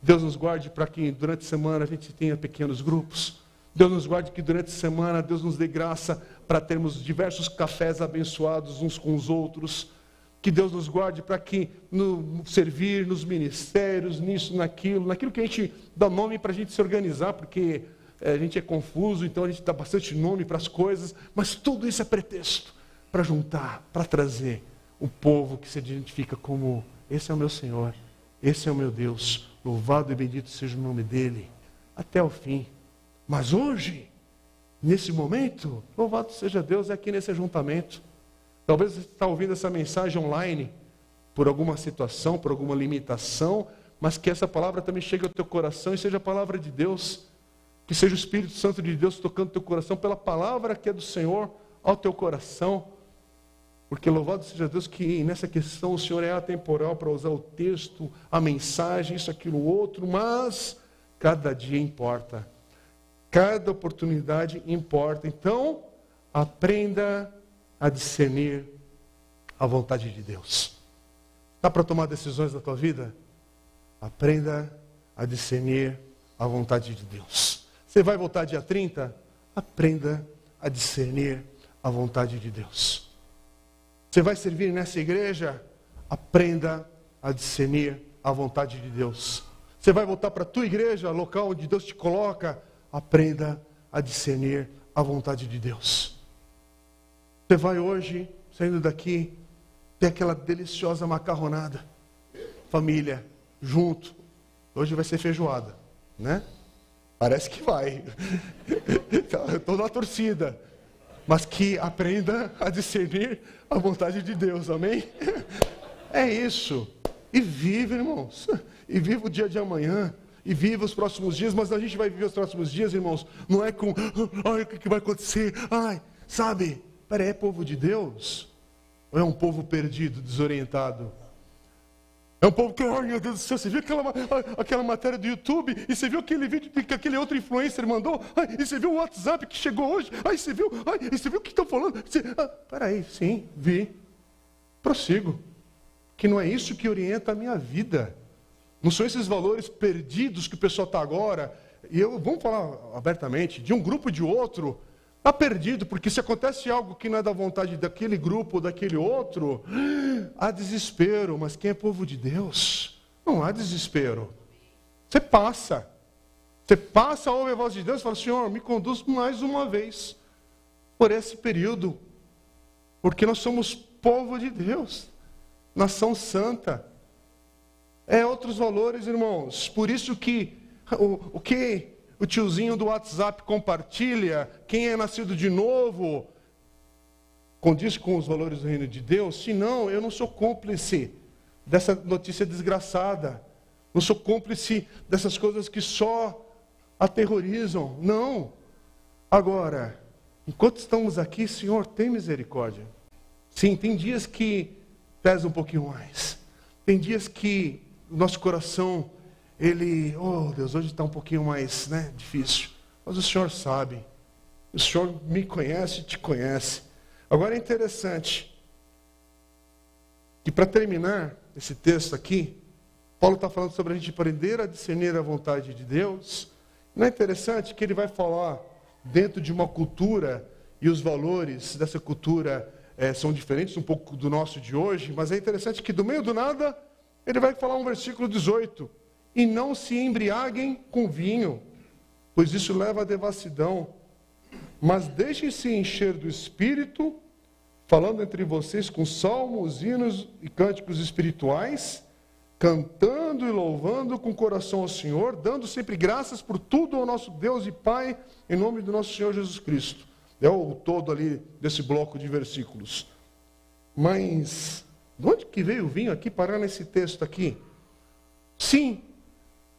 Deus nos guarde para que durante a semana a gente tenha pequenos grupos. Deus nos guarde que durante a semana Deus nos dê graça para termos diversos cafés abençoados uns com os outros. Que Deus nos guarde para que no servir nos ministérios, nisso, naquilo, naquilo que a gente dá nome para a gente se organizar, porque é, a gente é confuso, então a gente dá bastante nome para as coisas, mas tudo isso é pretexto para juntar, para trazer o povo que se identifica como: esse é o meu Senhor, esse é o meu Deus, louvado e bendito seja o nome dele, até o fim. Mas hoje, nesse momento, louvado seja Deus, é aqui nesse ajuntamento. Talvez você está ouvindo essa mensagem online por alguma situação, por alguma limitação, mas que essa palavra também chegue ao teu coração e seja a palavra de Deus que seja o Espírito Santo de Deus tocando teu coração pela palavra que é do Senhor ao teu coração. Porque louvado seja Deus que nessa questão o Senhor é atemporal para usar o texto, a mensagem, isso, aquilo, outro, mas cada dia importa. Cada oportunidade importa. Então, aprenda a discernir a vontade de Deus. Dá para tomar decisões na tua vida? Aprenda a discernir a vontade de Deus. Você vai voltar dia 30? Aprenda a discernir a vontade de Deus. Você vai servir nessa igreja? Aprenda a discernir a vontade de Deus. Você vai voltar para a tua igreja, local onde Deus te coloca? Aprenda a discernir a vontade de Deus. Você vai hoje, saindo daqui, ter aquela deliciosa macarronada. Família, junto. Hoje vai ser feijoada, né? Parece que vai. [laughs] Estou na torcida. Mas que aprenda a discernir a vontade de Deus, amém? [laughs] É isso. E vive, irmãos. E viva o dia de amanhã. E viva os próximos dias. Mas a gente vai viver os próximos dias, irmãos. Não é com, ai, o que vai acontecer? Ai, sabe? Peraí, é povo de Deus? Ou é um povo perdido, desorientado? É um povo que, ai meu Deus do céu, você viu aquela, aquela matéria do YouTube? E você viu aquele vídeo que aquele outro influencer mandou? Ai, e você viu o WhatsApp que chegou hoje? Ai, você viu? Ai, e você viu o que estão falando? Você, ah, peraí, sim, vi. Prossigo. Que não é isso que orienta a minha vida. Não são esses valores perdidos que o pessoal está agora. E eu, vamos falar abertamente, de um grupo de outro, Está perdido, porque se acontece algo que não é da vontade daquele grupo ou daquele outro, [gasps] há desespero. Mas quem é povo de Deus? Não há desespero. Você passa. Você passa, ouve a voz de Deus e fala: Senhor, me conduz mais uma vez por esse período. Porque nós somos povo de Deus, nação santa. É outros valores, irmãos. Por isso que o, o que o tiozinho do WhatsApp compartilha, quem é nascido de novo, condiz com os valores do reino de Deus, senão eu não sou cúmplice dessa notícia desgraçada, não sou cúmplice dessas coisas que só aterrorizam, não. Agora, enquanto estamos aqui, Senhor, tem misericórdia. Sim, tem dias que pesa um pouquinho mais, tem dias que nosso coração ele, oh Deus, hoje está um pouquinho mais né, difícil. Mas o Senhor sabe. O Senhor me conhece e te conhece. Agora é interessante que para terminar esse texto aqui, Paulo está falando sobre a gente aprender a discernir a vontade de Deus. Não é interessante que ele vai falar dentro de uma cultura e os valores dessa cultura é, são diferentes um pouco do nosso de hoje, mas é interessante que do meio do nada ele vai falar um versículo 18 e não se embriaguem com vinho, pois isso leva à devassidão. Mas deixem-se encher do Espírito, falando entre vocês com salmos, hinos e cânticos espirituais, cantando e louvando com coração ao Senhor, dando sempre graças por tudo ao nosso Deus e Pai, em nome do nosso Senhor Jesus Cristo. É o todo ali desse bloco de versículos. Mas, de onde que veio o vinho aqui parar nesse texto aqui? Sim,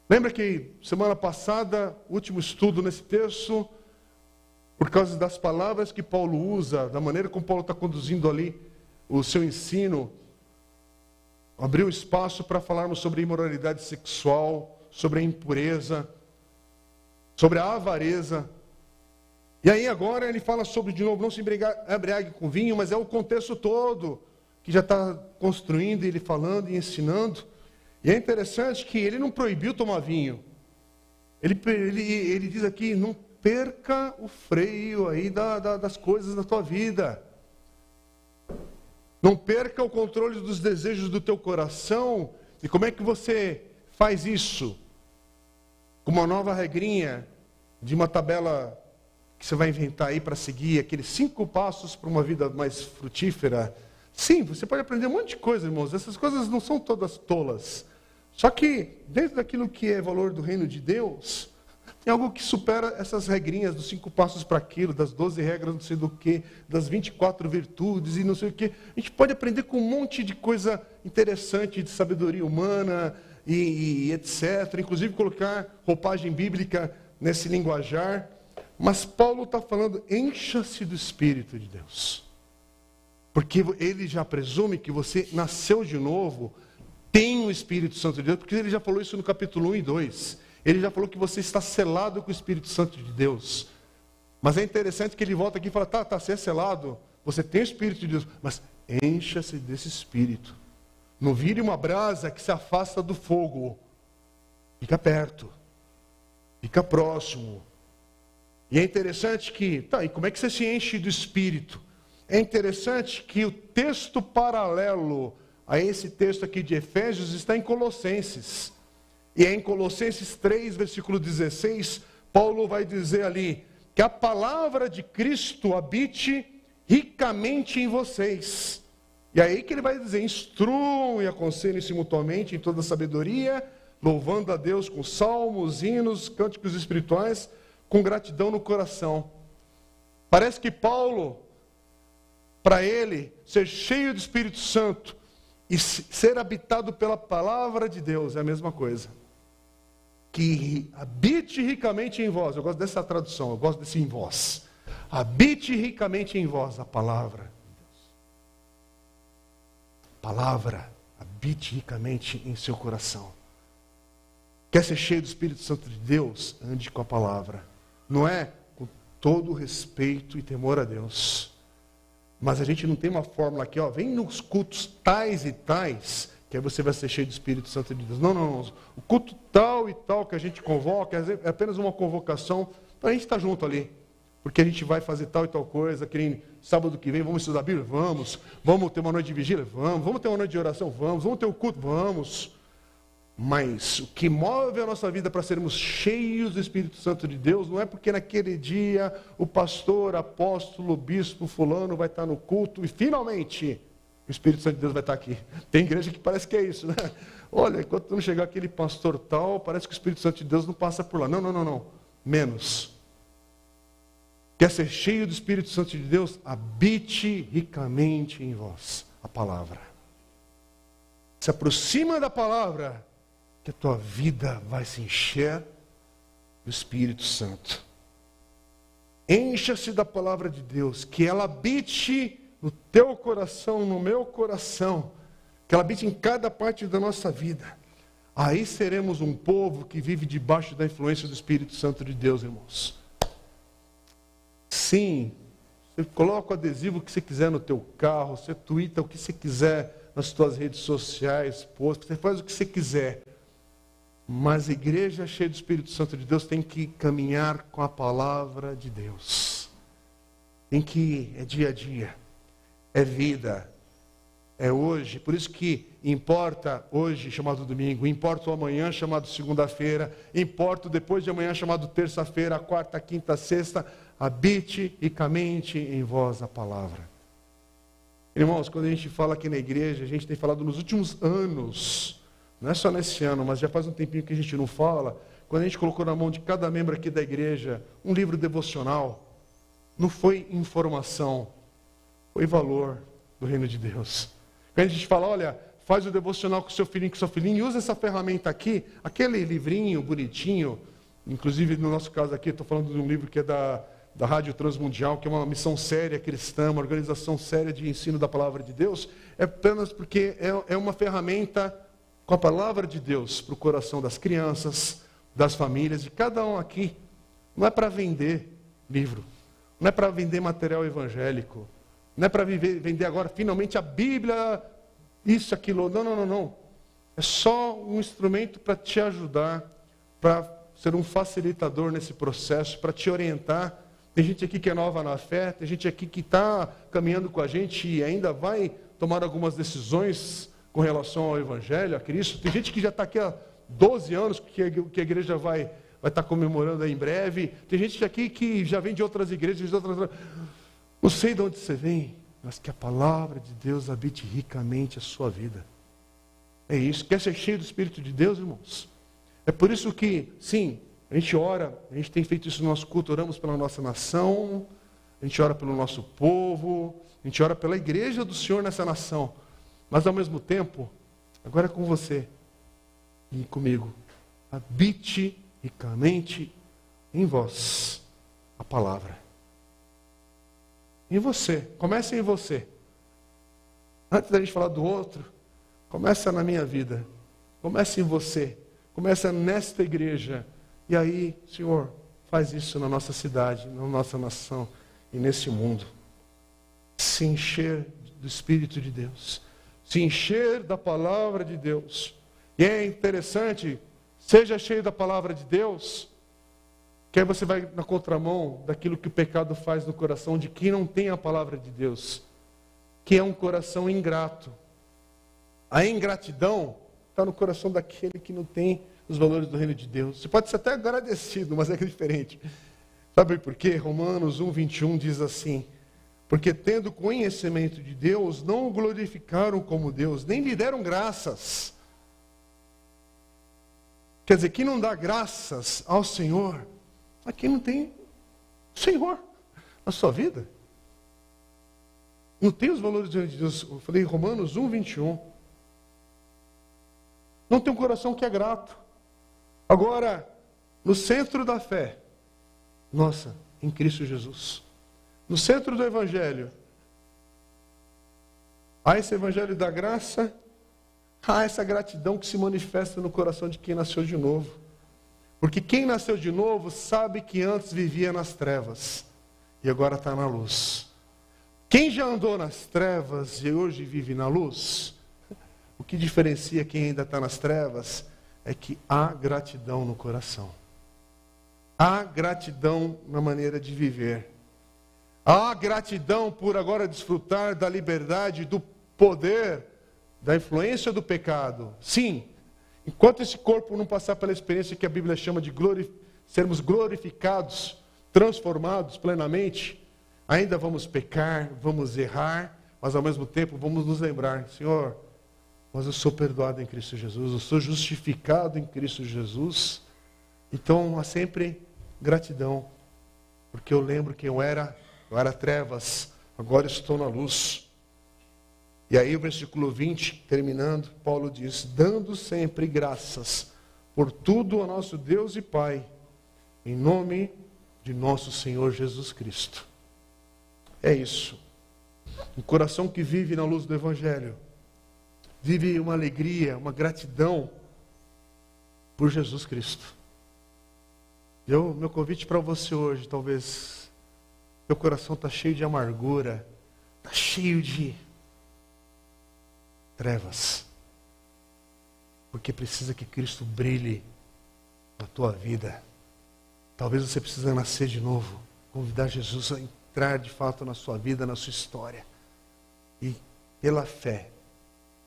Lembra que semana passada, último estudo nesse texto, por causa das palavras que Paulo usa, da maneira como Paulo está conduzindo ali o seu ensino, abriu espaço para falarmos sobre imoralidade sexual, sobre a impureza, sobre a avareza. E aí agora ele fala sobre, de novo, não se embriague com vinho, mas é o contexto todo que já está construindo, ele falando e ensinando. E é interessante que ele não proibiu tomar vinho. Ele, ele, ele diz aqui: não perca o freio aí da, da, das coisas na tua vida. Não perca o controle dos desejos do teu coração. E como é que você faz isso? Com uma nova regrinha de uma tabela que você vai inventar aí para seguir, aqueles cinco passos para uma vida mais frutífera. Sim, você pode aprender um monte de coisa, irmãos. Essas coisas não são todas tolas. Só que, dentro daquilo que é valor do reino de Deus, tem algo que supera essas regrinhas dos cinco passos para aquilo, das doze regras não sei do que, das 24 virtudes e não sei o que. A gente pode aprender com um monte de coisa interessante de sabedoria humana e, e etc. Inclusive colocar roupagem bíblica nesse linguajar. Mas Paulo está falando, encha-se do Espírito de Deus. Porque ele já presume que você nasceu de novo tem o Espírito Santo de Deus, porque ele já falou isso no capítulo 1 e 2. Ele já falou que você está selado com o Espírito Santo de Deus. Mas é interessante que ele volta aqui e fala: tá, tá, você é selado, você tem o Espírito de Deus, mas encha-se desse Espírito. Não vire uma brasa que se afasta do fogo. Fica perto, fica próximo. E é interessante que, tá, e como é que você se enche do Espírito? É interessante que o texto paralelo a esse texto aqui de Efésios está em Colossenses. E é em Colossenses 3, versículo 16, Paulo vai dizer ali que a palavra de Cristo habite ricamente em vocês. E aí que ele vai dizer: instruam e aconselhem-se mutuamente em toda sabedoria, louvando a Deus com salmos, hinos, cânticos espirituais, com gratidão no coração. Parece que Paulo, para ele, ser cheio do Espírito Santo e ser habitado pela palavra de Deus é a mesma coisa que habite ricamente em vós. Eu gosto dessa tradução, eu gosto desse em vós. Habite ricamente em vós a palavra de Deus. Palavra, habite ricamente em seu coração. Quer ser cheio do Espírito Santo de Deus? Ande com a palavra. Não é com todo respeito e temor a Deus. Mas a gente não tem uma fórmula aqui, ó, vem nos cultos tais e tais que aí você vai ser cheio do Espírito Santo de Deus. Não, não, não. O culto tal e tal que a gente convoca é apenas uma convocação para a gente estar junto ali. Porque a gente vai fazer tal e tal coisa, querendo sábado que vem, vamos estudar a Bíblia? Vamos. Vamos ter uma noite de vigília? Vamos. Vamos ter uma noite de oração? Vamos. Vamos ter o um culto? Vamos. Mas o que move a nossa vida para sermos cheios do Espírito Santo de Deus não é porque naquele dia o pastor, apóstolo, bispo, fulano vai estar no culto e finalmente o Espírito Santo de Deus vai estar aqui. Tem igreja que parece que é isso, né? Olha, enquanto não chegar aquele pastor tal, parece que o Espírito Santo de Deus não passa por lá. Não, não, não, não. Menos. Quer ser cheio do Espírito Santo de Deus? Habite ricamente em vós a palavra. Se aproxima da palavra, que a tua vida vai se encher do Espírito Santo. Encha-se da palavra de Deus, que ela habite no teu coração, no meu coração, que ela habite em cada parte da nossa vida. Aí seremos um povo que vive debaixo da influência do Espírito Santo de Deus, irmãos. Sim, você coloca o adesivo que você quiser no teu carro, você twitta o que você quiser nas suas redes sociais, post, você faz o que você quiser. Mas a igreja cheia do Espírito Santo de Deus tem que caminhar com a palavra de Deus. Tem que é dia a dia é vida, é hoje. Por isso que importa hoje, chamado domingo, importa o amanhã, chamado segunda-feira, importa o depois de amanhã, chamado terça-feira, quarta, quinta, sexta. Habite ricamente em vós a palavra. Irmãos, quando a gente fala aqui na igreja, a gente tem falado nos últimos anos, não é só nesse ano, mas já faz um tempinho que a gente não fala, quando a gente colocou na mão de cada membro aqui da igreja um livro devocional, não foi informação, foi valor do reino de Deus. Quando a gente fala, olha, faz o devocional com seu filhinho, com seu filhinho, e usa essa ferramenta aqui, aquele livrinho bonitinho, inclusive no nosso caso aqui, estou falando de um livro que é da, da Rádio Transmundial, que é uma missão séria cristã, uma organização séria de ensino da palavra de Deus, é apenas porque é, é uma ferramenta com a palavra de Deus para o coração das crianças, das famílias, de cada um aqui. Não é para vender livro, não é para vender material evangélico, não é para vender agora finalmente a Bíblia, isso, aquilo. Não, não, não, não. É só um instrumento para te ajudar, para ser um facilitador nesse processo, para te orientar. Tem gente aqui que é nova na fé, tem gente aqui que está caminhando com a gente e ainda vai tomar algumas decisões com relação ao Evangelho, a Cristo. Tem gente que já está aqui há 12 anos, que a igreja vai, vai estar tá comemorando em breve. Tem gente aqui que já vem de outras igrejas, de outras. Não sei de onde você vem, mas que a palavra de Deus habite ricamente a sua vida. É isso. Quer ser cheio do Espírito de Deus, irmãos? É por isso que, sim, a gente ora, a gente tem feito isso no nosso culto, oramos pela nossa nação, a gente ora pelo nosso povo, a gente ora pela igreja do Senhor nessa nação. Mas ao mesmo tempo, agora é com você e comigo. Habite ricamente em vós a palavra. Em você. Comece em você. Antes da gente falar do outro, começa na minha vida. Comece em você. Começa nesta igreja. E aí, Senhor, faz isso na nossa cidade, na nossa nação e nesse mundo. Se encher do Espírito de Deus, se encher da palavra de Deus. E é interessante, seja cheio da palavra de Deus, que aí você vai na contramão daquilo que o pecado faz no coração de quem não tem a palavra de Deus, que é um coração ingrato. A ingratidão está no coração daquele que não tem os valores do reino de Deus. Você pode ser até agradecido, mas é diferente. Sabe por quê? Romanos 1, 21 diz assim: Porque tendo conhecimento de Deus, não o glorificaram como Deus, nem lhe deram graças. Quer dizer, quem não dá graças ao Senhor, a quem não tem Senhor na sua vida. Não tem os valores de Deus. Eu falei Romanos 1, 21. Não tem um coração que é grato. Agora, no centro da fé, nossa, em Cristo Jesus. No centro do Evangelho, há esse Evangelho da graça, há essa gratidão que se manifesta no coração de quem nasceu de novo. Porque quem nasceu de novo sabe que antes vivia nas trevas e agora está na luz. Quem já andou nas trevas e hoje vive na luz, o que diferencia quem ainda está nas trevas é que há gratidão no coração. Há gratidão na maneira de viver. Há gratidão por agora desfrutar da liberdade, do poder, da influência do pecado. Sim, enquanto esse corpo não passar pela experiência que a Bíblia chama de sermos glorificados, transformados plenamente, ainda vamos pecar, vamos errar, mas ao mesmo tempo vamos nos lembrar, Senhor, mas eu sou perdoado em Cristo Jesus, eu sou justificado em Cristo Jesus. Então há sempre gratidão, porque eu lembro que eu era, eu era trevas, agora estou na luz. E aí o versículo 20, terminando, Paulo diz: dando sempre graças por tudo ao nosso Deus e Pai, em nome de nosso Senhor Jesus Cristo. É isso. Um coração que vive na luz do Evangelho vive uma alegria, uma gratidão por Jesus Cristo. Eu, meu convite para você hoje, talvez, meu coração está cheio de amargura, está cheio de trevas, porque precisa que Cristo brilhe na tua vida. Talvez você precise nascer de novo, convidar Jesus a entrar de fato na sua vida, na sua história. E pela fé,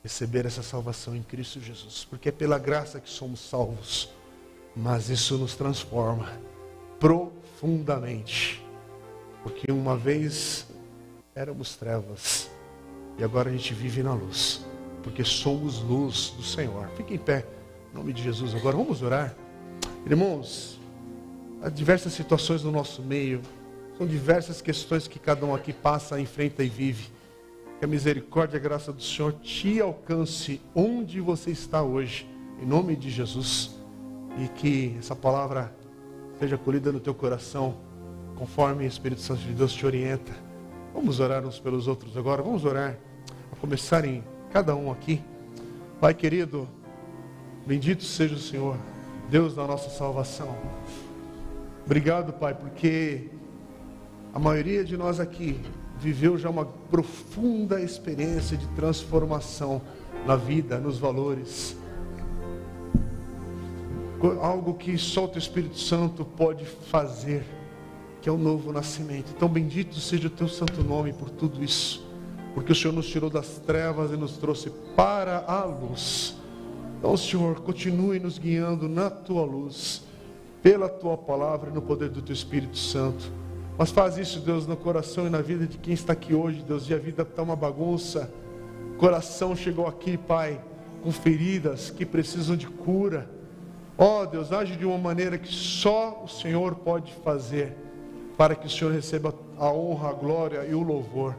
receber essa salvação em Cristo Jesus, porque é pela graça que somos salvos, mas isso nos transforma profundamente, porque uma vez éramos trevas e agora a gente vive na luz, porque somos luz do Senhor. Fique em pé, em nome de Jesus. Agora vamos orar, irmãos. Há diversas situações no nosso meio, são diversas questões que cada um aqui passa, enfrenta e vive. Que a misericórdia e a graça do Senhor te alcance onde você está hoje, em nome de Jesus. E que essa palavra seja acolhida no teu coração, conforme o Espírito Santo de Deus te orienta. Vamos orar uns pelos outros agora. Vamos orar, a começar em cada um aqui. Pai querido, bendito seja o Senhor, Deus da nossa salvação. Obrigado, Pai, porque a maioria de nós aqui viveu já uma profunda experiência de transformação na vida, nos valores. Algo que só o Espírito Santo pode fazer, que é o novo nascimento. Então, bendito seja o teu santo nome por tudo isso, porque o Senhor nos tirou das trevas e nos trouxe para a luz. Então, Senhor, continue nos guiando na tua luz, pela tua palavra e no poder do teu Espírito Santo. Mas faz isso, Deus, no coração e na vida de quem está aqui hoje, Deus, e a vida está uma bagunça. O coração chegou aqui, Pai, com feridas que precisam de cura. Ó oh, Deus, age de uma maneira que só o Senhor pode fazer, para que o Senhor receba a honra, a glória e o louvor.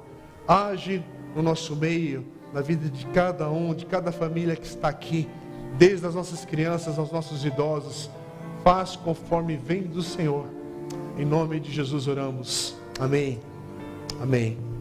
Age no nosso meio, na vida de cada um, de cada família que está aqui, desde as nossas crianças aos nossos idosos. Faz conforme vem do Senhor em nome de Jesus oramos. Amém. Amém.